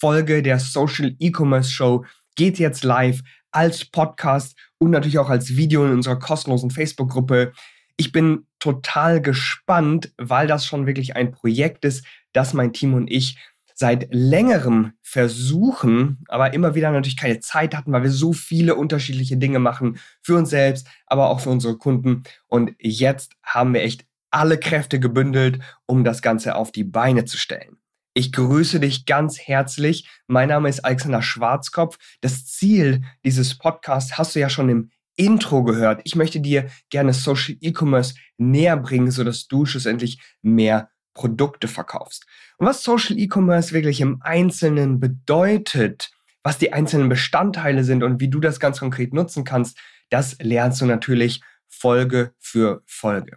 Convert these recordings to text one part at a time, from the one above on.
Folge der Social E-Commerce Show geht jetzt live als Podcast und natürlich auch als Video in unserer kostenlosen Facebook-Gruppe. Ich bin total gespannt, weil das schon wirklich ein Projekt ist, das mein Team und ich seit längerem versuchen, aber immer wieder natürlich keine Zeit hatten, weil wir so viele unterschiedliche Dinge machen für uns selbst, aber auch für unsere Kunden. Und jetzt haben wir echt alle Kräfte gebündelt, um das Ganze auf die Beine zu stellen. Ich grüße dich ganz herzlich. Mein Name ist Alexander Schwarzkopf. Das Ziel dieses Podcasts hast du ja schon im Intro gehört. Ich möchte dir gerne Social E-Commerce näher bringen, sodass du schlussendlich mehr Produkte verkaufst. Und was Social E-Commerce wirklich im Einzelnen bedeutet, was die einzelnen Bestandteile sind und wie du das ganz konkret nutzen kannst, das lernst du natürlich Folge für Folge.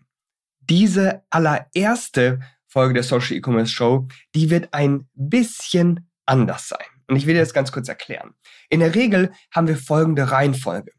Diese allererste Folge der Social E-Commerce Show, die wird ein bisschen anders sein. Und ich will dir das ganz kurz erklären. In der Regel haben wir folgende Reihenfolge.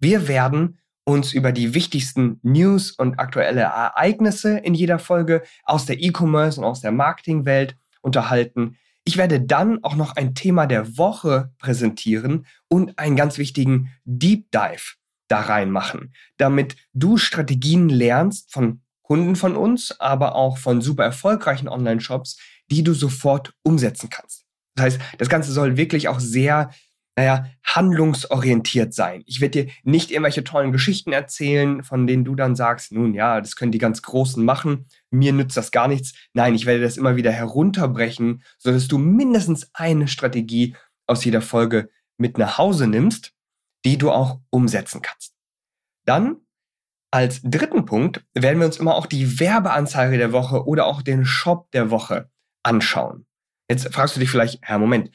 Wir werden uns über die wichtigsten News und aktuelle Ereignisse in jeder Folge aus der E-Commerce und aus der Marketingwelt unterhalten. Ich werde dann auch noch ein Thema der Woche präsentieren und einen ganz wichtigen Deep Dive da reinmachen, damit du Strategien lernst von Kunden von uns, aber auch von super erfolgreichen Online-Shops, die du sofort umsetzen kannst. Das heißt, das Ganze soll wirklich auch sehr, naja, handlungsorientiert sein. Ich werde dir nicht irgendwelche tollen Geschichten erzählen, von denen du dann sagst, nun ja, das können die ganz Großen machen, mir nützt das gar nichts. Nein, ich werde das immer wieder herunterbrechen, sodass du mindestens eine Strategie aus jeder Folge mit nach Hause nimmst, die du auch umsetzen kannst. Dann als dritten Punkt werden wir uns immer auch die Werbeanzeige der Woche oder auch den Shop der Woche anschauen. Jetzt fragst du dich vielleicht, Herr, Moment,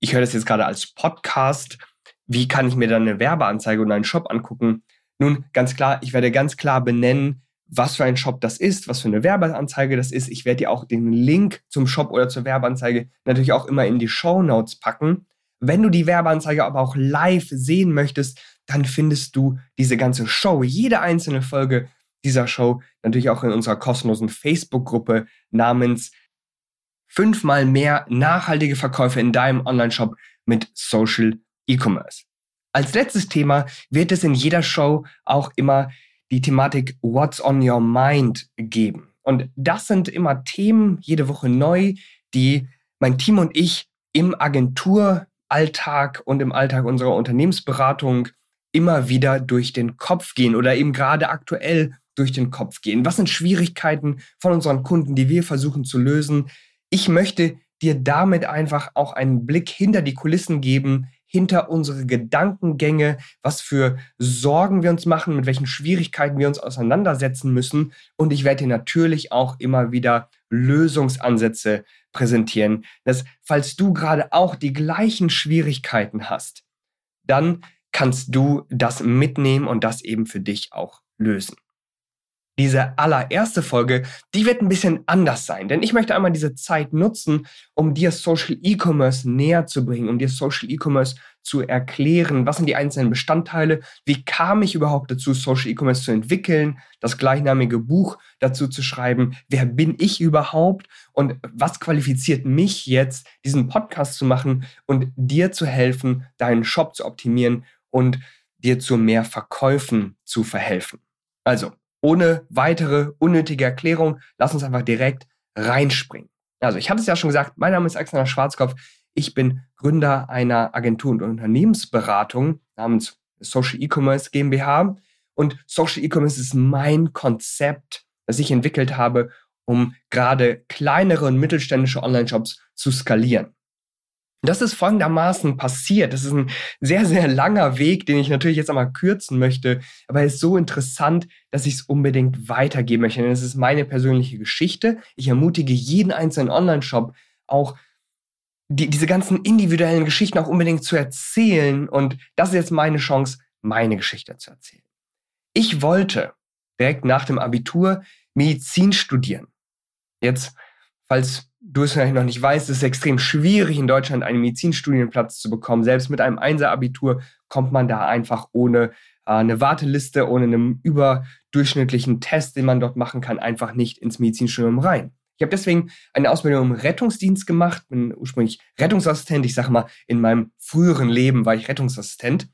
ich höre das jetzt gerade als Podcast. Wie kann ich mir dann eine Werbeanzeige oder einen Shop angucken? Nun, ganz klar, ich werde ganz klar benennen, was für ein Shop das ist, was für eine Werbeanzeige das ist. Ich werde dir auch den Link zum Shop oder zur Werbeanzeige natürlich auch immer in die Show Notes packen. Wenn du die Werbeanzeige aber auch live sehen möchtest, dann findest du diese ganze Show, jede einzelne Folge dieser Show natürlich auch in unserer kostenlosen Facebook-Gruppe namens fünfmal mehr nachhaltige Verkäufe in deinem Online-Shop mit Social E-Commerce. Als letztes Thema wird es in jeder Show auch immer die Thematik What's on Your Mind geben. Und das sind immer Themen, jede Woche neu, die mein Team und ich im Agenturalltag und im Alltag unserer Unternehmensberatung immer wieder durch den Kopf gehen oder eben gerade aktuell durch den Kopf gehen? Was sind Schwierigkeiten von unseren Kunden, die wir versuchen zu lösen? Ich möchte dir damit einfach auch einen Blick hinter die Kulissen geben, hinter unsere Gedankengänge, was für Sorgen wir uns machen, mit welchen Schwierigkeiten wir uns auseinandersetzen müssen. Und ich werde dir natürlich auch immer wieder Lösungsansätze präsentieren, dass falls du gerade auch die gleichen Schwierigkeiten hast, dann kannst du das mitnehmen und das eben für dich auch lösen. Diese allererste Folge, die wird ein bisschen anders sein, denn ich möchte einmal diese Zeit nutzen, um dir Social E-Commerce näher zu bringen, um dir Social E-Commerce zu erklären, was sind die einzelnen Bestandteile, wie kam ich überhaupt dazu, Social E-Commerce zu entwickeln, das gleichnamige Buch dazu zu schreiben, wer bin ich überhaupt? Und was qualifiziert mich jetzt, diesen Podcast zu machen und dir zu helfen, deinen Shop zu optimieren und dir zu mehr Verkäufen zu verhelfen. Also, ohne weitere unnötige Erklärung, lass uns einfach direkt reinspringen. Also, ich hatte es ja schon gesagt, mein Name ist Alexander Schwarzkopf. Ich bin Gründer einer Agentur- und Unternehmensberatung namens Social E-Commerce GmbH. Und Social E-Commerce ist mein Konzept, das ich entwickelt habe, um gerade kleinere und mittelständische Online-Shops zu skalieren. Das ist folgendermaßen passiert. Das ist ein sehr, sehr langer Weg, den ich natürlich jetzt einmal kürzen möchte, aber er ist so interessant, dass ich es unbedingt weitergeben möchte. Denn es ist meine persönliche Geschichte. Ich ermutige jeden einzelnen Online-Shop auch die, diese ganzen individuellen Geschichten auch unbedingt zu erzählen. Und das ist jetzt meine Chance, meine Geschichte zu erzählen. Ich wollte direkt nach dem Abitur Medizin studieren. Jetzt, falls du es vielleicht noch nicht weißt, ist es extrem schwierig, in Deutschland einen Medizinstudienplatz zu bekommen. Selbst mit einem Einser-Abitur kommt man da einfach ohne äh, eine Warteliste, ohne einen überdurchschnittlichen Test, den man dort machen kann, einfach nicht ins Medizinstudium rein. Ich habe deswegen eine Ausbildung im Rettungsdienst gemacht, bin ursprünglich Rettungsassistent. Ich sage mal, in meinem früheren Leben war ich Rettungsassistent.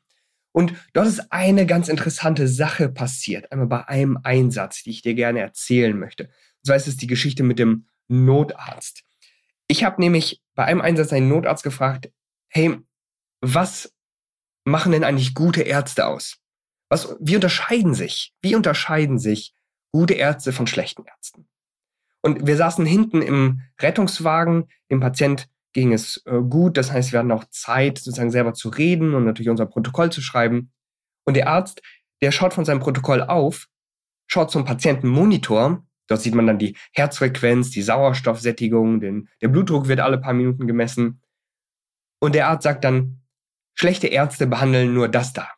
Und dort ist eine ganz interessante Sache passiert, einmal bei einem Einsatz, die ich dir gerne erzählen möchte. Und zwar ist es die Geschichte mit dem Notarzt. Ich habe nämlich bei einem Einsatz einen Notarzt gefragt, hey, was machen denn eigentlich gute Ärzte aus? Was, wie unterscheiden sich, wie unterscheiden sich gute Ärzte von schlechten Ärzten? Und wir saßen hinten im Rettungswagen, dem Patient ging es äh, gut, das heißt, wir hatten auch Zeit, sozusagen selber zu reden und natürlich unser Protokoll zu schreiben. Und der Arzt, der schaut von seinem Protokoll auf, schaut zum Patientenmonitor, dort sieht man dann die Herzfrequenz, die Sauerstoffsättigung, den, der Blutdruck wird alle paar Minuten gemessen. Und der Arzt sagt dann, schlechte Ärzte behandeln nur das da.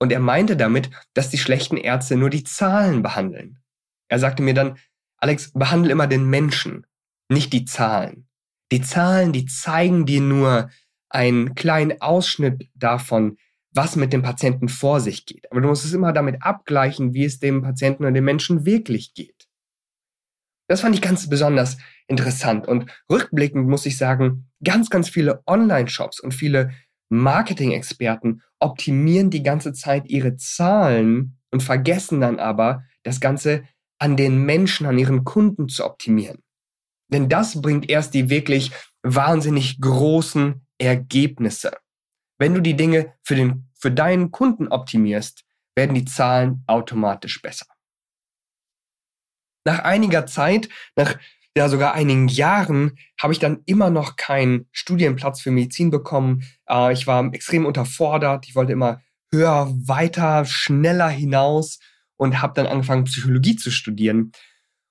Und er meinte damit, dass die schlechten Ärzte nur die Zahlen behandeln. Er sagte mir dann, Alex, behandle immer den Menschen, nicht die Zahlen. Die Zahlen, die zeigen dir nur einen kleinen Ausschnitt davon, was mit dem Patienten vor sich geht. Aber du musst es immer damit abgleichen, wie es dem Patienten oder dem Menschen wirklich geht. Das fand ich ganz besonders interessant. Und rückblickend muss ich sagen, ganz, ganz viele Online-Shops und viele Marketing-Experten optimieren die ganze Zeit ihre Zahlen und vergessen dann aber, das Ganze an den Menschen, an ihren Kunden zu optimieren. Denn das bringt erst die wirklich wahnsinnig großen Ergebnisse. Wenn du die Dinge für, den, für deinen Kunden optimierst, werden die Zahlen automatisch besser. Nach einiger Zeit, nach ja sogar einigen Jahren, habe ich dann immer noch keinen Studienplatz für Medizin bekommen. Äh, ich war extrem unterfordert. Ich wollte immer höher, weiter, schneller hinaus und habe dann angefangen, Psychologie zu studieren.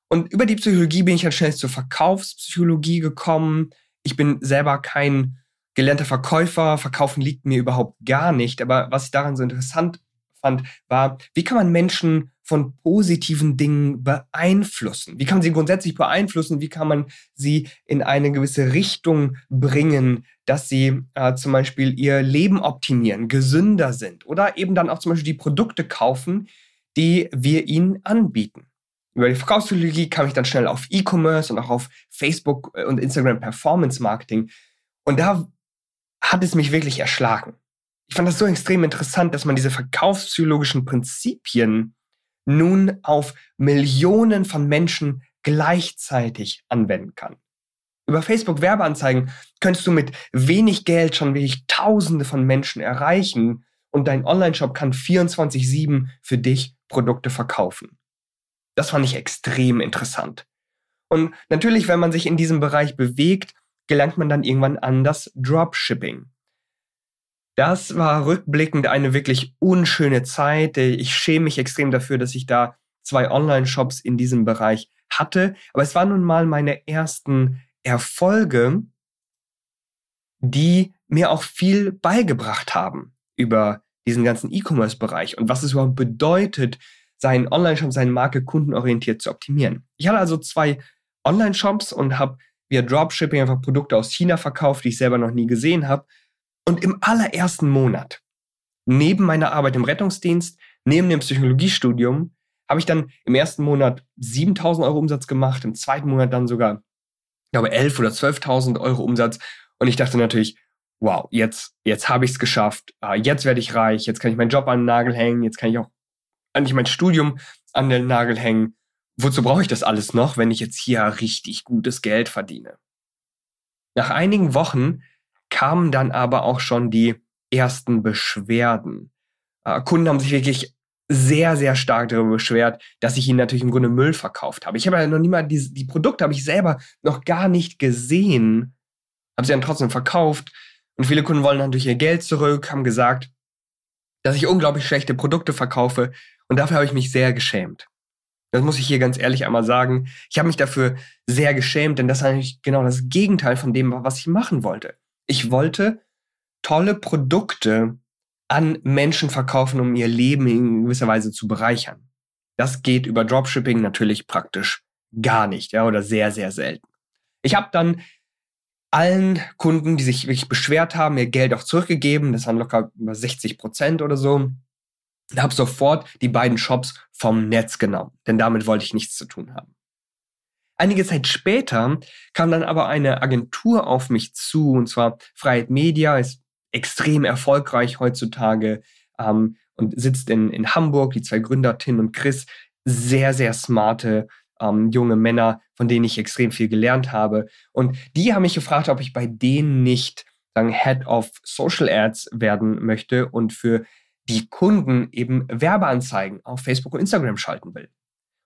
Und über die Psychologie bin ich dann schnell zur Verkaufspsychologie gekommen. Ich bin selber kein gelernter Verkäufer. Verkaufen liegt mir überhaupt gar nicht. Aber was ich daran so interessant fand, war, wie kann man Menschen von positiven Dingen beeinflussen? Wie kann man sie grundsätzlich beeinflussen? Wie kann man sie in eine gewisse Richtung bringen, dass sie äh, zum Beispiel ihr Leben optimieren, gesünder sind oder eben dann auch zum Beispiel die Produkte kaufen, die wir ihnen anbieten. Über die Verkaufspsychologie kam ich dann schnell auf E-Commerce und auch auf Facebook äh, und Instagram Performance Marketing. Und da hat es mich wirklich erschlagen. Ich fand das so extrem interessant, dass man diese verkaufspsychologischen Prinzipien nun auf Millionen von Menschen gleichzeitig anwenden kann. Über Facebook Werbeanzeigen könntest du mit wenig Geld schon wirklich Tausende von Menschen erreichen und dein Online-Shop kann 24/7 für dich Produkte verkaufen. Das fand ich extrem interessant. Und natürlich, wenn man sich in diesem Bereich bewegt, gelangt man dann irgendwann an das Dropshipping. Das war rückblickend eine wirklich unschöne Zeit. Ich schäme mich extrem dafür, dass ich da zwei Online-Shops in diesem Bereich hatte. Aber es waren nun mal meine ersten Erfolge, die mir auch viel beigebracht haben über diesen ganzen E-Commerce-Bereich und was es überhaupt bedeutet, seinen Online-Shop, seine Marke kundenorientiert zu optimieren. Ich hatte also zwei Online-Shops und habe via Dropshipping einfach Produkte aus China verkauft, die ich selber noch nie gesehen habe. Und im allerersten Monat, neben meiner Arbeit im Rettungsdienst, neben dem Psychologiestudium, habe ich dann im ersten Monat 7000 Euro Umsatz gemacht, im zweiten Monat dann sogar, ich glaube, 11 oder 12.000 Euro Umsatz. Und ich dachte natürlich, wow, jetzt, jetzt habe ich es geschafft, uh, jetzt werde ich reich, jetzt kann ich meinen Job an den Nagel hängen, jetzt kann ich auch eigentlich mein Studium an den Nagel hängen. Wozu brauche ich das alles noch, wenn ich jetzt hier richtig gutes Geld verdiene? Nach einigen Wochen kamen dann aber auch schon die ersten Beschwerden. Uh, Kunden haben sich wirklich sehr, sehr stark darüber beschwert, dass ich ihnen natürlich im Grunde Müll verkauft habe. Ich habe ja noch nie mal die, die Produkte habe ich selber noch gar nicht gesehen, habe sie dann trotzdem verkauft und viele Kunden wollen natürlich ihr Geld zurück, haben gesagt, dass ich unglaublich schlechte Produkte verkaufe und dafür habe ich mich sehr geschämt. Das muss ich hier ganz ehrlich einmal sagen. Ich habe mich dafür sehr geschämt, denn das ist eigentlich genau das Gegenteil von dem, was ich machen wollte. Ich wollte tolle Produkte an Menschen verkaufen, um ihr Leben in gewisser Weise zu bereichern. Das geht über Dropshipping natürlich praktisch gar nicht, ja, oder sehr, sehr selten. Ich habe dann allen Kunden, die sich wirklich beschwert haben, ihr Geld auch zurückgegeben. Das waren locker über 60 Prozent oder so. Und habe sofort die beiden Shops vom Netz genommen, denn damit wollte ich nichts zu tun haben. Einige Zeit später kam dann aber eine Agentur auf mich zu, und zwar Freiheit Media, ist extrem erfolgreich heutzutage ähm, und sitzt in, in Hamburg. Die zwei Gründer, Tim und Chris, sehr, sehr smarte ähm, junge Männer, von denen ich extrem viel gelernt habe. Und die haben mich gefragt, ob ich bei denen nicht sagen, Head of Social Ads werden möchte und für die Kunden eben Werbeanzeigen auf Facebook und Instagram schalten will.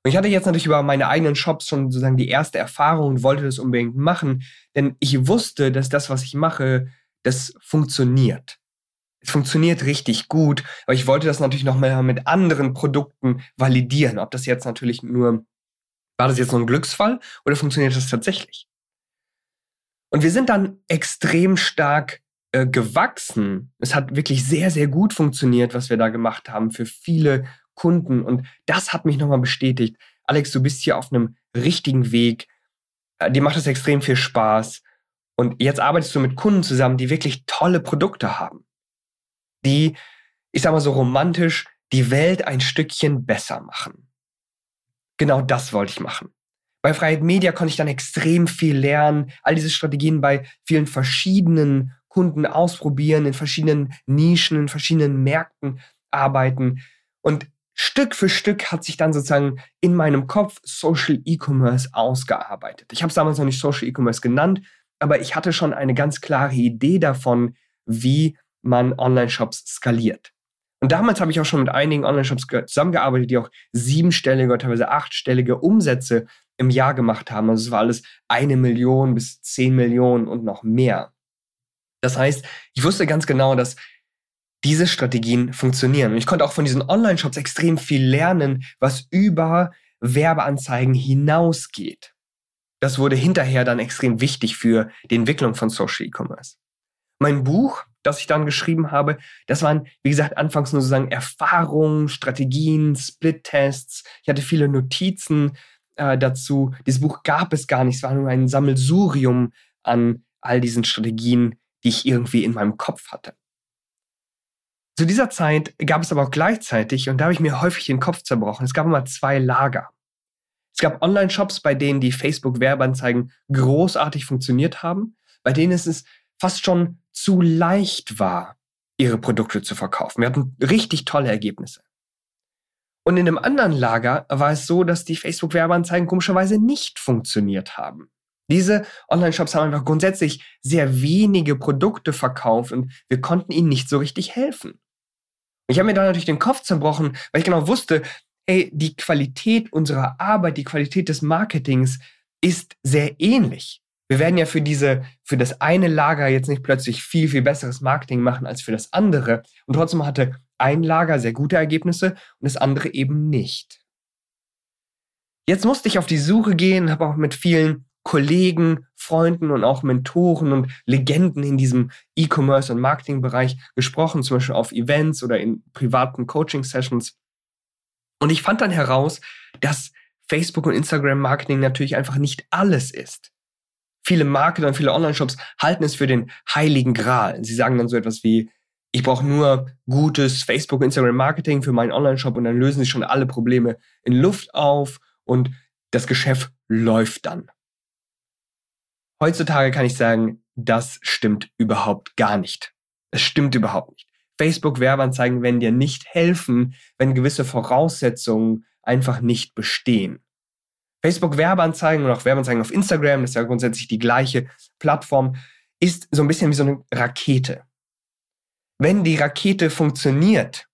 Und ich hatte jetzt natürlich über meine eigenen Shops schon sozusagen die erste Erfahrung und wollte das unbedingt machen, denn ich wusste, dass das, was ich mache, das funktioniert. Es funktioniert richtig gut, aber ich wollte das natürlich noch mal mit anderen Produkten validieren, ob das jetzt natürlich nur war das jetzt nur ein Glücksfall oder funktioniert das tatsächlich? Und wir sind dann extrem stark äh, gewachsen. Es hat wirklich sehr, sehr gut funktioniert, was wir da gemacht haben für viele Kunden. Und das hat mich nochmal bestätigt. Alex, du bist hier auf einem richtigen Weg. Äh, dir macht es extrem viel Spaß. Und jetzt arbeitest du mit Kunden zusammen, die wirklich tolle Produkte haben. Die, ich sag mal so romantisch, die Welt ein Stückchen besser machen genau das wollte ich machen. Bei Freiheit Media konnte ich dann extrem viel lernen, all diese Strategien bei vielen verschiedenen Kunden ausprobieren, in verschiedenen Nischen, in verschiedenen Märkten arbeiten. Und Stück für Stück hat sich dann sozusagen in meinem Kopf Social E-Commerce ausgearbeitet. Ich habe es damals noch nicht Social E-Commerce genannt, aber ich hatte schon eine ganz klare Idee davon, wie man Online-Shops skaliert. Und damals habe ich auch schon mit einigen Online-Shops zusammengearbeitet, die auch siebenstellige oder teilweise achtstellige Umsätze im Jahr gemacht haben. Also es war alles eine Million bis zehn Millionen und noch mehr. Das heißt, ich wusste ganz genau, dass diese Strategien funktionieren. Und ich konnte auch von diesen Online-Shops extrem viel lernen, was über Werbeanzeigen hinausgeht. Das wurde hinterher dann extrem wichtig für die Entwicklung von Social E-Commerce. Mein Buch das ich dann geschrieben habe, das waren, wie gesagt, anfangs nur sozusagen Erfahrungen, Strategien, Split-Tests. Ich hatte viele Notizen äh, dazu. Dieses Buch gab es gar nicht. Es war nur ein Sammelsurium an all diesen Strategien, die ich irgendwie in meinem Kopf hatte. Zu dieser Zeit gab es aber auch gleichzeitig, und da habe ich mir häufig den Kopf zerbrochen, es gab immer zwei Lager. Es gab Online-Shops, bei denen die Facebook-Werbeanzeigen großartig funktioniert haben, bei denen es fast schon zu leicht war, ihre Produkte zu verkaufen. Wir hatten richtig tolle Ergebnisse. Und in dem anderen Lager war es so, dass die Facebook-Werbeanzeigen komischerweise nicht funktioniert haben. Diese Online-Shops haben einfach grundsätzlich sehr wenige Produkte verkauft und wir konnten ihnen nicht so richtig helfen. Ich habe mir da natürlich den Kopf zerbrochen, weil ich genau wusste, ey, die Qualität unserer Arbeit, die Qualität des Marketings ist sehr ähnlich. Wir werden ja für diese, für das eine Lager jetzt nicht plötzlich viel, viel besseres Marketing machen als für das andere. Und trotzdem hatte ein Lager sehr gute Ergebnisse und das andere eben nicht. Jetzt musste ich auf die Suche gehen, habe auch mit vielen Kollegen, Freunden und auch Mentoren und Legenden in diesem E-Commerce und Marketing-Bereich gesprochen, zum Beispiel auf Events oder in privaten Coaching-Sessions. Und ich fand dann heraus, dass Facebook und Instagram-Marketing natürlich einfach nicht alles ist. Viele Marketer und viele Online-Shops halten es für den heiligen Gral. Sie sagen dann so etwas wie, ich brauche nur gutes Facebook, Instagram Marketing für meinen Online-Shop und dann lösen sich schon alle Probleme in Luft auf und das Geschäft läuft dann. Heutzutage kann ich sagen, das stimmt überhaupt gar nicht. Es stimmt überhaupt nicht. Facebook Werbeanzeigen werden dir nicht helfen, wenn gewisse Voraussetzungen einfach nicht bestehen. Facebook Werbeanzeigen und auch Werbeanzeigen auf Instagram, das ist ja grundsätzlich die gleiche Plattform, ist so ein bisschen wie so eine Rakete. Wenn die Rakete funktioniert,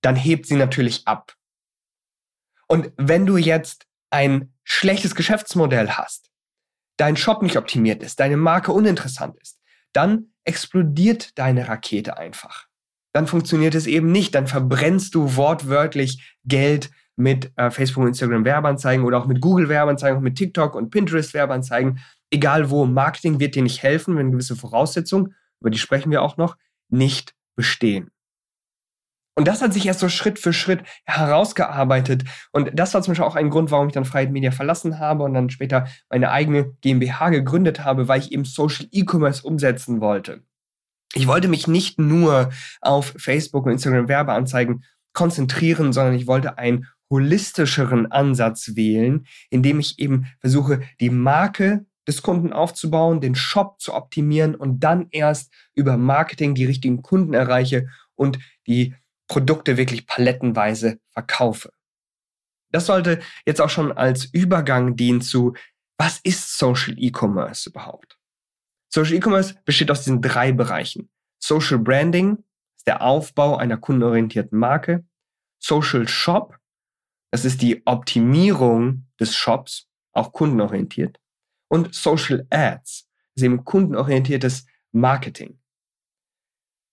dann hebt sie natürlich ab. Und wenn du jetzt ein schlechtes Geschäftsmodell hast, dein Shop nicht optimiert ist, deine Marke uninteressant ist, dann explodiert deine Rakete einfach. Dann funktioniert es eben nicht, dann verbrennst du wortwörtlich Geld mit äh, Facebook und Instagram Werbeanzeigen oder auch mit Google Werbeanzeigen, auch mit TikTok und Pinterest Werbeanzeigen. Egal wo, Marketing wird dir nicht helfen, wenn gewisse Voraussetzungen, über die sprechen wir auch noch, nicht bestehen. Und das hat sich erst so Schritt für Schritt herausgearbeitet. Und das war zum Beispiel auch ein Grund, warum ich dann Freiheit Media verlassen habe und dann später meine eigene GmbH gegründet habe, weil ich eben Social E-Commerce umsetzen wollte. Ich wollte mich nicht nur auf Facebook und Instagram Werbeanzeigen konzentrieren, sondern ich wollte einen holistischeren Ansatz wählen, indem ich eben versuche, die Marke des Kunden aufzubauen, den Shop zu optimieren und dann erst über Marketing die richtigen Kunden erreiche und die Produkte wirklich palettenweise verkaufe. Das sollte jetzt auch schon als Übergang dienen zu, was ist Social E-Commerce überhaupt? Social E-Commerce besteht aus diesen drei Bereichen. Social Branding ist der Aufbau einer kundenorientierten Marke. Social Shop, das ist die Optimierung des Shops, auch kundenorientiert. Und Social Ads ist eben kundenorientiertes Marketing.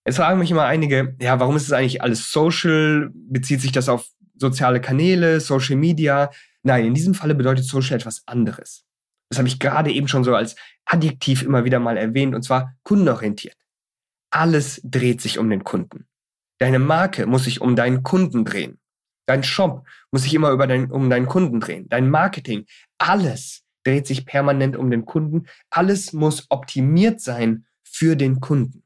Jetzt fragen mich immer einige, ja, warum ist es eigentlich alles Social? Bezieht sich das auf soziale Kanäle, Social Media? Nein, in diesem Falle bedeutet Social etwas anderes. Das habe ich gerade eben schon so als Adjektiv immer wieder mal erwähnt, und zwar kundenorientiert. Alles dreht sich um den Kunden. Deine Marke muss sich um deinen Kunden drehen. Dein Shop muss sich immer über dein, um deinen Kunden drehen. Dein Marketing, alles dreht sich permanent um den Kunden. Alles muss optimiert sein für den Kunden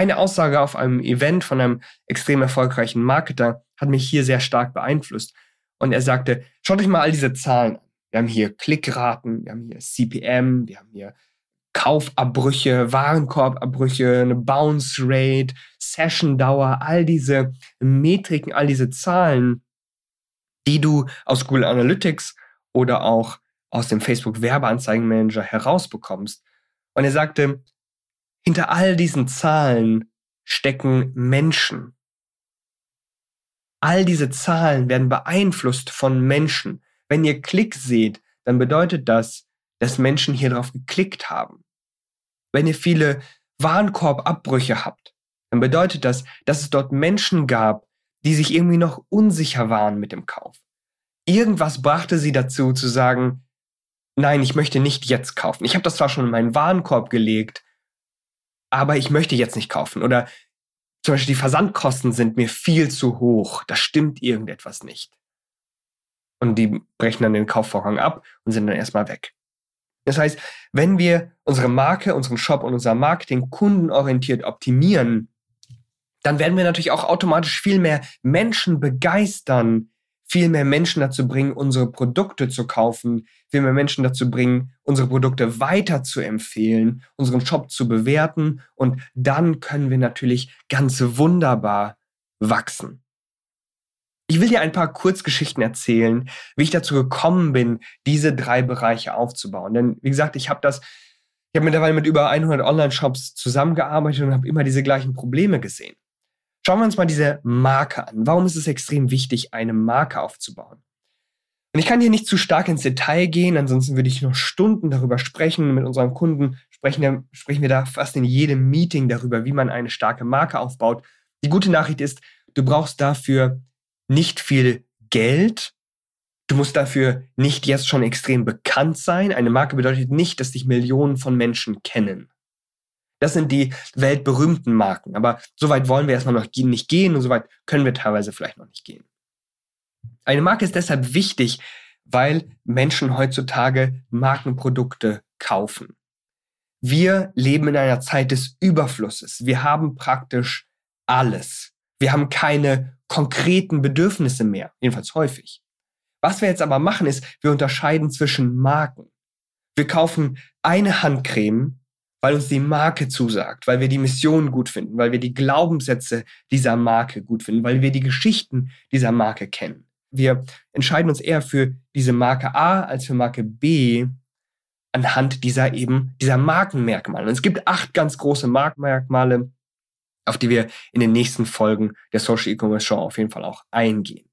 eine Aussage auf einem Event von einem extrem erfolgreichen Marketer hat mich hier sehr stark beeinflusst. Und er sagte, schaut euch mal all diese Zahlen an. Wir haben hier Klickraten, wir haben hier CPM, wir haben hier Kaufabbrüche, Warenkorbabbrüche, eine Bounce Rate, Session-Dauer, all diese Metriken, all diese Zahlen, die du aus Google Analytics oder auch aus dem Facebook Werbeanzeigenmanager herausbekommst. Und er sagte, hinter all diesen Zahlen stecken Menschen. All diese Zahlen werden beeinflusst von Menschen. Wenn ihr Klick seht, dann bedeutet das, dass Menschen hier drauf geklickt haben. Wenn ihr viele Warenkorbabbrüche habt, dann bedeutet das, dass es dort Menschen gab, die sich irgendwie noch unsicher waren mit dem Kauf. Irgendwas brachte sie dazu zu sagen, nein, ich möchte nicht jetzt kaufen. Ich habe das zwar schon in meinen Warenkorb gelegt, aber ich möchte jetzt nicht kaufen. Oder zum Beispiel die Versandkosten sind mir viel zu hoch. Da stimmt irgendetwas nicht. Und die brechen dann den Kaufvorgang ab und sind dann erstmal weg. Das heißt, wenn wir unsere Marke, unseren Shop und unser Marketing kundenorientiert optimieren, dann werden wir natürlich auch automatisch viel mehr Menschen begeistern, viel mehr Menschen dazu bringen, unsere Produkte zu kaufen, viel mehr Menschen dazu bringen, unsere Produkte weiter zu empfehlen, unseren Shop zu bewerten und dann können wir natürlich ganz wunderbar wachsen. Ich will dir ein paar Kurzgeschichten erzählen, wie ich dazu gekommen bin, diese drei Bereiche aufzubauen. Denn wie gesagt, ich habe das, ich habe mittlerweile mit über 100 Online-Shops zusammengearbeitet und habe immer diese gleichen Probleme gesehen. Schauen wir uns mal diese Marke an. Warum ist es extrem wichtig, eine Marke aufzubauen? Und ich kann hier nicht zu stark ins Detail gehen, ansonsten würde ich noch Stunden darüber sprechen. Mit unseren Kunden sprechen, sprechen wir da fast in jedem Meeting darüber, wie man eine starke Marke aufbaut. Die gute Nachricht ist, du brauchst dafür nicht viel Geld. Du musst dafür nicht jetzt schon extrem bekannt sein. Eine Marke bedeutet nicht, dass dich Millionen von Menschen kennen. Das sind die weltberühmten Marken. Aber so weit wollen wir erstmal noch nicht gehen und so weit können wir teilweise vielleicht noch nicht gehen. Eine Marke ist deshalb wichtig, weil Menschen heutzutage Markenprodukte kaufen. Wir leben in einer Zeit des Überflusses. Wir haben praktisch alles. Wir haben keine konkreten Bedürfnisse mehr, jedenfalls häufig. Was wir jetzt aber machen, ist, wir unterscheiden zwischen Marken. Wir kaufen eine Handcreme weil uns die Marke zusagt, weil wir die Mission gut finden, weil wir die Glaubenssätze dieser Marke gut finden, weil wir die Geschichten dieser Marke kennen. Wir entscheiden uns eher für diese Marke A als für Marke B anhand dieser eben dieser Markenmerkmale. Und es gibt acht ganz große Markenmerkmale, auf die wir in den nächsten Folgen der Social E-Commerce Show auf jeden Fall auch eingehen.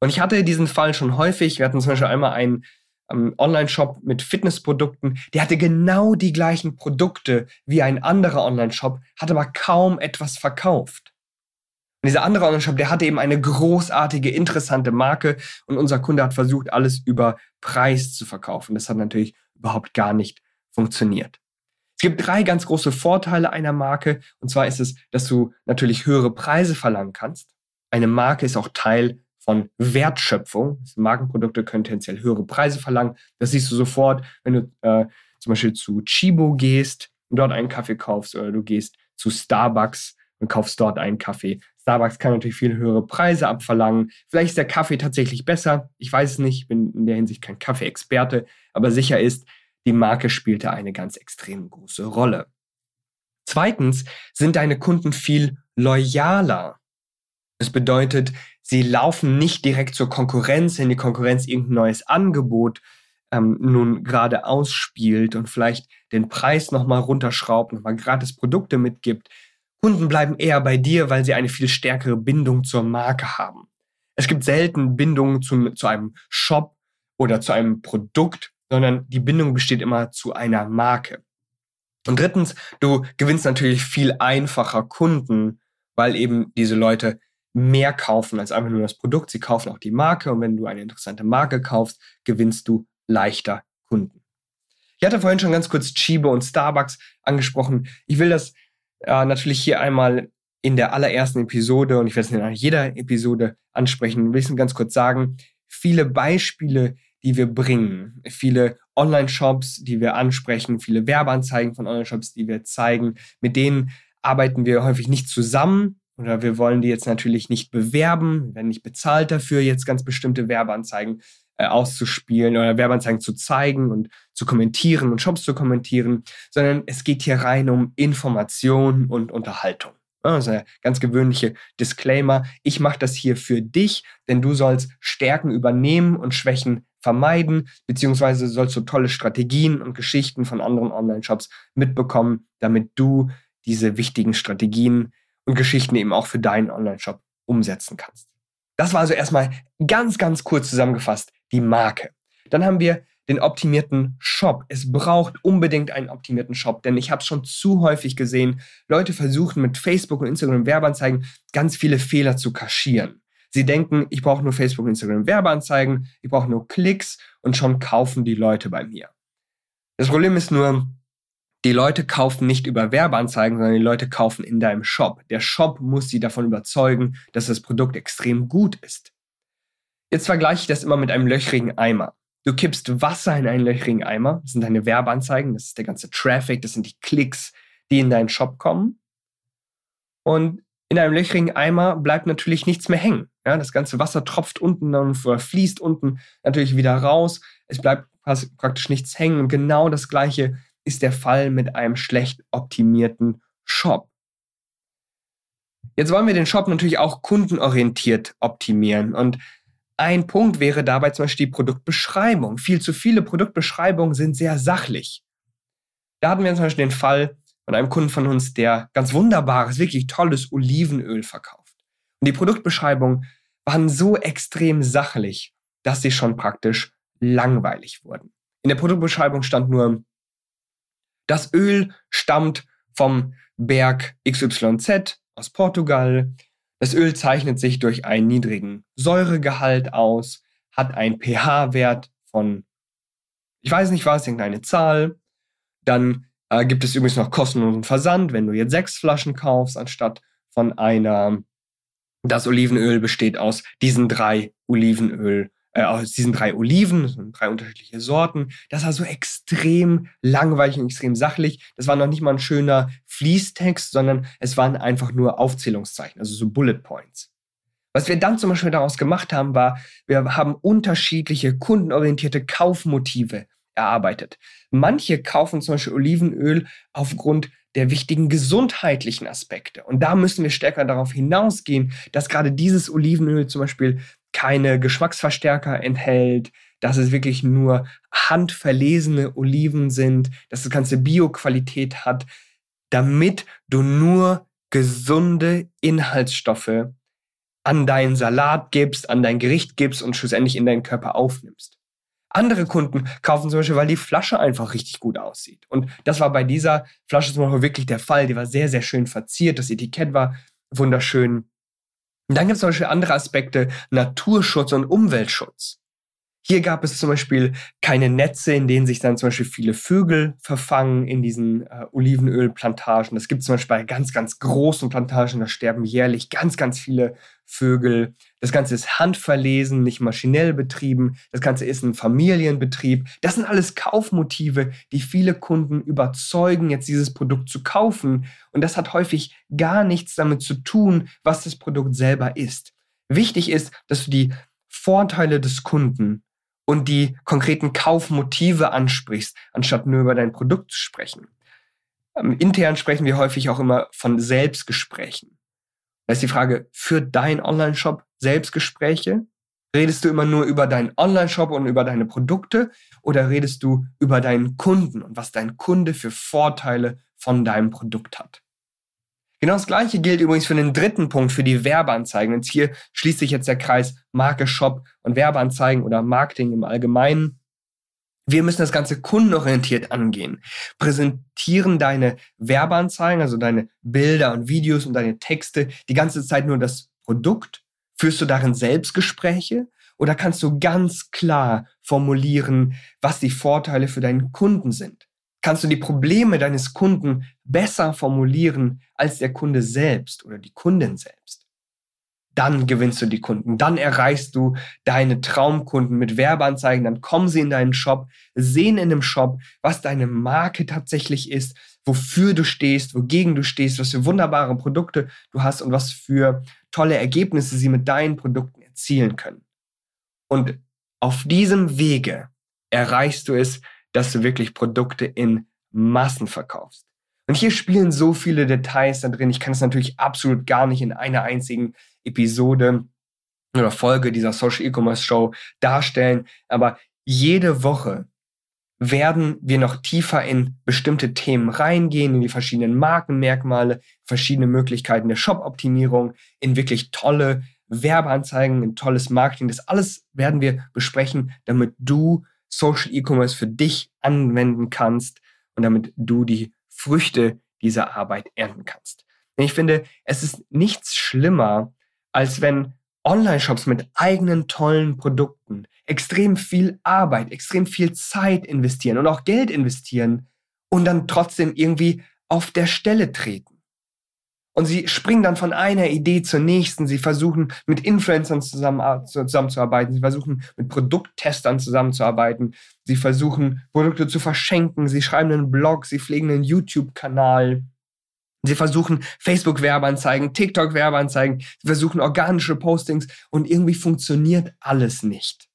Und ich hatte diesen Fall schon häufig. Wir hatten zum Beispiel einmal einen Online-Shop mit Fitnessprodukten, der hatte genau die gleichen Produkte wie ein anderer Online-Shop, hat aber kaum etwas verkauft. Und dieser andere Online-Shop, der hatte eben eine großartige, interessante Marke und unser Kunde hat versucht, alles über Preis zu verkaufen. Das hat natürlich überhaupt gar nicht funktioniert. Es gibt drei ganz große Vorteile einer Marke. Und zwar ist es, dass du natürlich höhere Preise verlangen kannst. Eine Marke ist auch Teil von Wertschöpfung. Markenprodukte können tendenziell höhere Preise verlangen. Das siehst du sofort, wenn du äh, zum Beispiel zu Chibo gehst und dort einen Kaffee kaufst oder du gehst zu Starbucks und kaufst dort einen Kaffee. Starbucks kann natürlich viel höhere Preise abverlangen. Vielleicht ist der Kaffee tatsächlich besser. Ich weiß es nicht, ich bin in der Hinsicht kein Kaffee-Experte, aber sicher ist, die Marke spielte eine ganz extrem große Rolle. Zweitens sind deine Kunden viel loyaler. Das bedeutet, sie laufen nicht direkt zur Konkurrenz, wenn die Konkurrenz irgendein neues Angebot ähm, nun gerade ausspielt und vielleicht den Preis nochmal runterschraubt, nochmal gratis Produkte mitgibt. Kunden bleiben eher bei dir, weil sie eine viel stärkere Bindung zur Marke haben. Es gibt selten Bindungen zu, zu einem Shop oder zu einem Produkt, sondern die Bindung besteht immer zu einer Marke. Und drittens, du gewinnst natürlich viel einfacher Kunden, weil eben diese Leute mehr kaufen als einfach nur das Produkt. Sie kaufen auch die Marke und wenn du eine interessante Marke kaufst, gewinnst du leichter Kunden. Ich hatte vorhin schon ganz kurz Chibo und Starbucks angesprochen. Ich will das äh, natürlich hier einmal in der allerersten Episode und ich werde es in jeder Episode ansprechen, will ich es ganz kurz sagen. Viele Beispiele, die wir bringen, viele Online-Shops, die wir ansprechen, viele Werbeanzeigen von Online-Shops, die wir zeigen, mit denen arbeiten wir häufig nicht zusammen oder wir wollen die jetzt natürlich nicht bewerben, wir werden nicht bezahlt dafür, jetzt ganz bestimmte Werbeanzeigen äh, auszuspielen oder Werbeanzeigen zu zeigen und zu kommentieren und Shops zu kommentieren, sondern es geht hier rein um Information und Unterhaltung. Also ein ganz gewöhnliche Disclaimer. Ich mache das hier für dich, denn du sollst Stärken übernehmen und Schwächen vermeiden, beziehungsweise sollst du tolle Strategien und Geschichten von anderen Online-Shops mitbekommen, damit du diese wichtigen Strategien und Geschichten eben auch für deinen Online-Shop umsetzen kannst. Das war also erstmal ganz, ganz kurz zusammengefasst die Marke. Dann haben wir den optimierten Shop. Es braucht unbedingt einen optimierten Shop, denn ich habe es schon zu häufig gesehen, Leute versuchen mit Facebook und Instagram Werbeanzeigen ganz viele Fehler zu kaschieren. Sie denken, ich brauche nur Facebook und Instagram Werbeanzeigen, ich brauche nur Klicks und schon kaufen die Leute bei mir. Das Problem ist nur, die Leute kaufen nicht über Werbeanzeigen, sondern die Leute kaufen in deinem Shop. Der Shop muss sie davon überzeugen, dass das Produkt extrem gut ist. Jetzt vergleiche ich das immer mit einem löchrigen Eimer. Du kippst Wasser in einen löchrigen Eimer. Das sind deine Werbeanzeigen, das ist der ganze Traffic, das sind die Klicks, die in deinen Shop kommen. Und in einem löchrigen Eimer bleibt natürlich nichts mehr hängen. Ja, das ganze Wasser tropft unten und fließt unten natürlich wieder raus. Es bleibt praktisch nichts hängen. Und genau das Gleiche ist der Fall mit einem schlecht optimierten Shop. Jetzt wollen wir den Shop natürlich auch kundenorientiert optimieren. Und ein Punkt wäre dabei zum Beispiel die Produktbeschreibung. Viel zu viele Produktbeschreibungen sind sehr sachlich. Da hatten wir zum Beispiel den Fall von einem Kunden von uns, der ganz wunderbares, wirklich tolles Olivenöl verkauft. Und die Produktbeschreibungen waren so extrem sachlich, dass sie schon praktisch langweilig wurden. In der Produktbeschreibung stand nur, das Öl stammt vom Berg XYZ aus Portugal. Das Öl zeichnet sich durch einen niedrigen Säuregehalt aus, hat einen pH-Wert von, ich weiß nicht was, irgendeine Zahl. Dann äh, gibt es übrigens noch kostenlosen Versand, wenn du jetzt sechs Flaschen kaufst, anstatt von einer. Das Olivenöl besteht aus diesen drei Olivenöl äh, aus diesen drei Oliven, drei unterschiedliche Sorten. Das war so extrem langweilig und extrem sachlich. Das war noch nicht mal ein schöner Fließtext, sondern es waren einfach nur Aufzählungszeichen, also so Bullet Points. Was wir dann zum Beispiel daraus gemacht haben, war, wir haben unterschiedliche kundenorientierte Kaufmotive erarbeitet. Manche kaufen zum Beispiel Olivenöl aufgrund der wichtigen gesundheitlichen Aspekte. Und da müssen wir stärker darauf hinausgehen, dass gerade dieses Olivenöl zum Beispiel keine Geschmacksverstärker enthält, dass es wirklich nur handverlesene Oliven sind, dass das ganze Bio-Qualität hat, damit du nur gesunde Inhaltsstoffe an deinen Salat gibst, an dein Gericht gibst und schlussendlich in deinen Körper aufnimmst. Andere Kunden kaufen zum Beispiel, weil die Flasche einfach richtig gut aussieht. Und das war bei dieser Flasche zum Beispiel wirklich der Fall. Die war sehr, sehr schön verziert. Das Etikett war wunderschön Und dann gibt es zum Beispiel andere Aspekte, Naturschutz und Umweltschutz. Hier gab es zum Beispiel keine Netze, in denen sich dann zum Beispiel viele Vögel verfangen in diesen äh, Olivenölplantagen. Das gibt es zum Beispiel bei ganz, ganz großen Plantagen, da sterben jährlich ganz, ganz viele Vögel. Das Ganze ist handverlesen, nicht maschinell betrieben. Das Ganze ist ein Familienbetrieb. Das sind alles Kaufmotive, die viele Kunden überzeugen, jetzt dieses Produkt zu kaufen. Und das hat häufig gar nichts damit zu tun, was das Produkt selber ist. Wichtig ist, dass du die Vorteile des Kunden und die konkreten Kaufmotive ansprichst, anstatt nur über dein Produkt zu sprechen. Ähm, intern sprechen wir häufig auch immer von Selbstgesprächen. Da ist die Frage, führt dein Online-Shop Selbstgespräche? Redest du immer nur über deinen Online-Shop und über deine Produkte oder redest du über deinen Kunden und was dein Kunde für Vorteile von deinem Produkt hat? Genau das gleiche gilt übrigens für den dritten Punkt, für die Werbeanzeigen. Und hier schließt sich jetzt der Kreis Marke, Shop und Werbeanzeigen oder Marketing im Allgemeinen. Wir müssen das Ganze kundenorientiert angehen. Präsentieren deine Werbeanzeigen, also deine Bilder und Videos und deine Texte die ganze Zeit nur das Produkt? Führst du darin Selbstgespräche? Oder kannst du ganz klar formulieren, was die Vorteile für deinen Kunden sind? Kannst du die Probleme deines Kunden besser formulieren als der Kunde selbst oder die Kundin selbst. Dann gewinnst du die Kunden, dann erreichst du deine Traumkunden mit Werbeanzeigen, dann kommen sie in deinen Shop, sehen in dem Shop, was deine Marke tatsächlich ist, wofür du stehst, wogegen du stehst, was für wunderbare Produkte du hast und was für tolle Ergebnisse sie mit deinen Produkten erzielen können. Und auf diesem Wege erreichst du es, dass du wirklich Produkte in Massen verkaufst. Und hier spielen so viele Details da drin. Ich kann es natürlich absolut gar nicht in einer einzigen Episode oder Folge dieser Social E-Commerce Show darstellen. Aber jede Woche werden wir noch tiefer in bestimmte Themen reingehen, in die verschiedenen Markenmerkmale, verschiedene Möglichkeiten der Shop-Optimierung, in wirklich tolle Werbeanzeigen, in tolles Marketing. Das alles werden wir besprechen, damit du Social E-Commerce für dich anwenden kannst und damit du die Früchte dieser Arbeit ernten kannst. Und ich finde, es ist nichts schlimmer, als wenn Online-Shops mit eigenen tollen Produkten extrem viel Arbeit, extrem viel Zeit investieren und auch Geld investieren und dann trotzdem irgendwie auf der Stelle treten. Und sie springen dann von einer Idee zur nächsten. Sie versuchen mit Influencern zusammen, zusammenzuarbeiten. Sie versuchen mit Produkttestern zusammenzuarbeiten. Sie versuchen Produkte zu verschenken. Sie schreiben einen Blog. Sie pflegen einen YouTube-Kanal. Sie versuchen Facebook-Werbeanzeigen, TikTok-Werbeanzeigen. Sie versuchen organische Postings und irgendwie funktioniert alles nicht.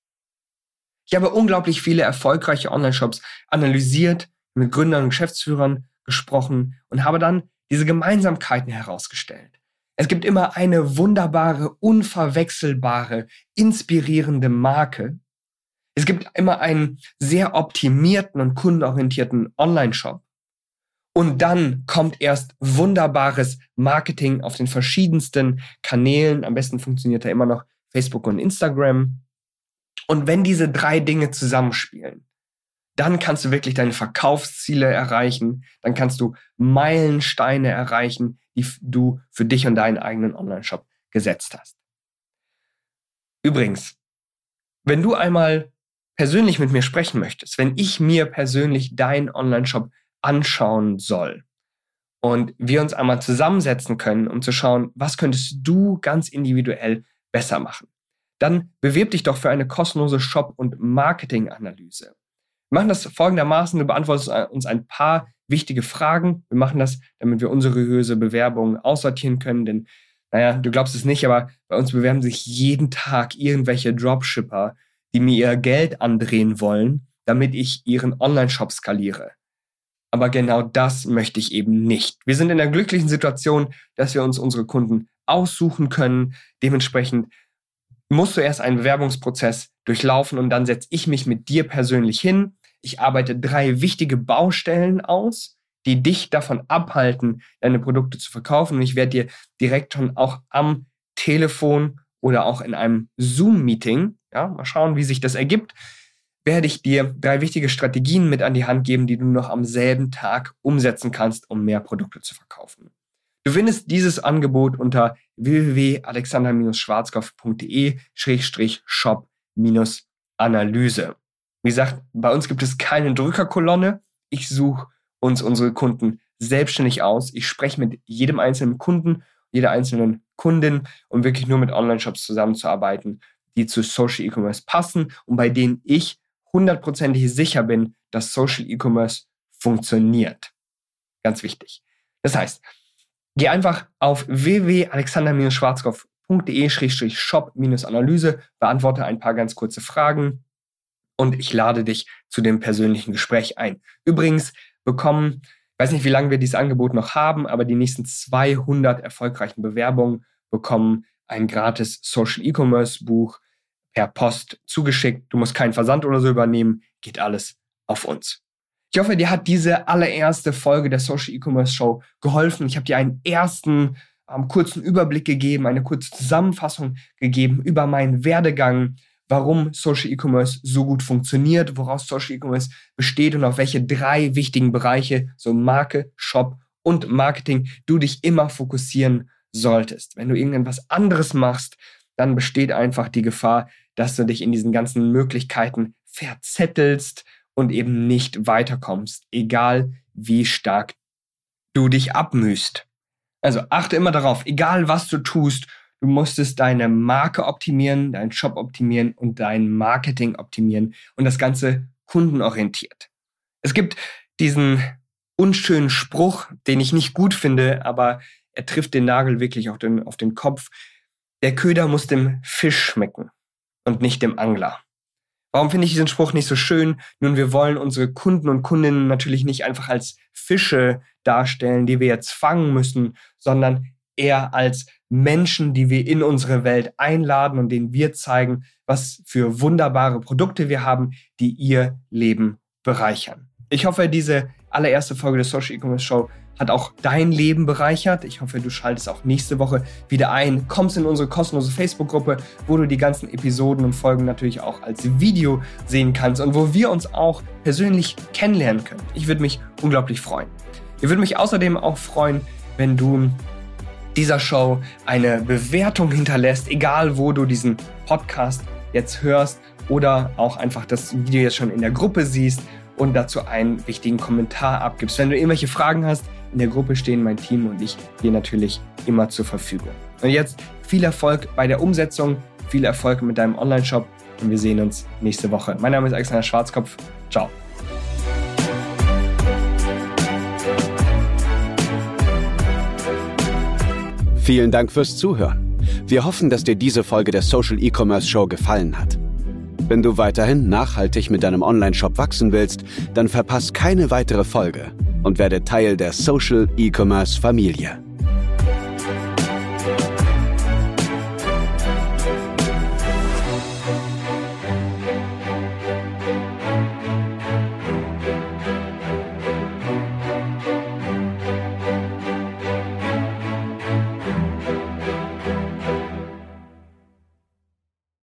Ich habe unglaublich viele erfolgreiche Online-Shops analysiert, mit Gründern und Geschäftsführern gesprochen und habe dann diese Gemeinsamkeiten herausgestellt. Es gibt immer eine wunderbare, unverwechselbare, inspirierende Marke. Es gibt immer einen sehr optimierten und kundenorientierten Online-Shop. Und dann kommt erst wunderbares Marketing auf den verschiedensten Kanälen. Am besten funktioniert da immer noch Facebook und Instagram. Und wenn diese drei Dinge zusammenspielen, dann kannst du wirklich deine Verkaufsziele erreichen, dann kannst du Meilensteine erreichen, die du für dich und deinen eigenen Online-Shop gesetzt hast. Übrigens, wenn du einmal persönlich mit mir sprechen möchtest, wenn ich mir persönlich deinen Online-Shop anschauen soll und wir uns einmal zusammensetzen können, um zu schauen, was könntest du ganz individuell besser machen, dann bewirb dich doch für eine kostenlose Shop- und Marketing-Analyse. Wir machen das folgendermaßen, du beantwortest uns ein paar wichtige Fragen. Wir machen das, damit wir unseriöse Bewerbungen aussortieren können, denn naja, du glaubst es nicht, aber bei uns bewerben sich jeden Tag irgendwelche Dropshipper, die mir ihr Geld andrehen wollen, damit ich ihren Online-Shop skaliere. Aber genau das möchte ich eben nicht. Wir sind in der glücklichen Situation, dass wir uns unsere Kunden aussuchen können. Dementsprechend musst du erst einen Bewerbungsprozess durchlaufen und dann setze ich mich mit dir persönlich hin ich arbeite drei wichtige Baustellen aus, die dich davon abhalten, deine Produkte zu verkaufen. Und ich werde dir direkt schon auch am Telefon oder auch in einem Zoom-Meeting, ja, mal schauen, wie sich das ergibt, werde ich dir drei wichtige Strategien mit an die Hand geben, die du noch am selben Tag umsetzen kannst, um mehr Produkte zu verkaufen. Du findest dieses Angebot unter www.alexander-schwarzkopf.de-shop-analyse. Wie gesagt, bei uns gibt es keine Drückerkolonne. Ich suche uns unsere Kunden selbstständig aus. Ich spreche mit jedem einzelnen Kunden, jeder einzelnen Kundin, um wirklich nur mit Online-Shops zusammenzuarbeiten, die zu Social E-Commerce passen und bei denen ich hundertprozentig sicher bin, dass Social E-Commerce funktioniert. Ganz wichtig. Das heißt, Geh einfach auf www.alexander-schwarzkopf.de-shop-analyse, beantworte ein paar ganz kurze Fragen und ich lade dich zu dem persönlichen Gespräch ein. Übrigens bekommen, ich weiß nicht, wie lange wir dieses Angebot noch haben, aber die nächsten 200 erfolgreichen Bewerbungen bekommen ein gratis Social E-Commerce Buch per Post zugeschickt. Du musst keinen Versand oder so übernehmen, geht alles auf uns. Ich hoffe, dir hat diese allererste Folge der Social E-Commerce Show geholfen. Ich habe dir einen ersten ähm, kurzen Überblick gegeben, eine kurze Zusammenfassung gegeben über meinen Werdegang, warum Social E-Commerce so gut funktioniert, woraus Social E-Commerce besteht und auf welche drei wichtigen Bereiche, so Marke, Shop und Marketing, du dich immer fokussieren solltest. Wenn du irgendetwas anderes machst, dann besteht einfach die Gefahr, dass du dich in diesen ganzen Möglichkeiten verzettelst, und eben nicht weiterkommst, egal wie stark du dich abmühst. Also achte immer darauf, egal was du tust, du musstest deine Marke optimieren, deinen Shop optimieren und dein Marketing optimieren und das Ganze kundenorientiert. Es gibt diesen unschönen Spruch, den ich nicht gut finde, aber er trifft den Nagel wirklich auf den, auf den Kopf. Der Köder muss dem Fisch schmecken und nicht dem Angler. Warum finde ich diesen Spruch nicht so schön? Nun, wir wollen unsere Kunden und Kundinnen natürlich nicht einfach als Fische darstellen, die wir jetzt fangen müssen, sondern eher als Menschen, die wir in unsere Welt einladen und denen wir zeigen, was für wunderbare Produkte wir haben, die ihr Leben bereichern. Ich hoffe, diese allererste Folge der Social E-Commerce Show hat auch dein Leben bereichert. Ich hoffe, du schaltest auch nächste Woche wieder ein, kommst in unsere kostenlose Facebook-Gruppe, wo du die ganzen Episoden und Folgen natürlich auch als Video sehen kannst und wo wir uns auch persönlich kennenlernen können. Ich würde mich unglaublich freuen. Ich würde mich außerdem auch freuen, wenn du dieser Show eine Bewertung hinterlässt, egal wo du diesen Podcast jetzt hörst oder auch einfach das Video jetzt schon in der Gruppe siehst und dazu einen wichtigen Kommentar abgibst. Wenn du irgendwelche Fragen hast, in der Gruppe stehen mein Team und ich dir natürlich immer zur Verfügung. Und jetzt viel Erfolg bei der Umsetzung, viel Erfolg mit deinem Online-Shop und wir sehen uns nächste Woche. Mein Name ist Alexander Schwarzkopf. Ciao. Vielen Dank fürs Zuhören. Wir hoffen, dass dir diese Folge der Social E-Commerce Show gefallen hat. Wenn du weiterhin nachhaltig mit deinem Online-Shop wachsen willst, dann verpass keine weitere Folge und werde Teil der Social E-Commerce Familie.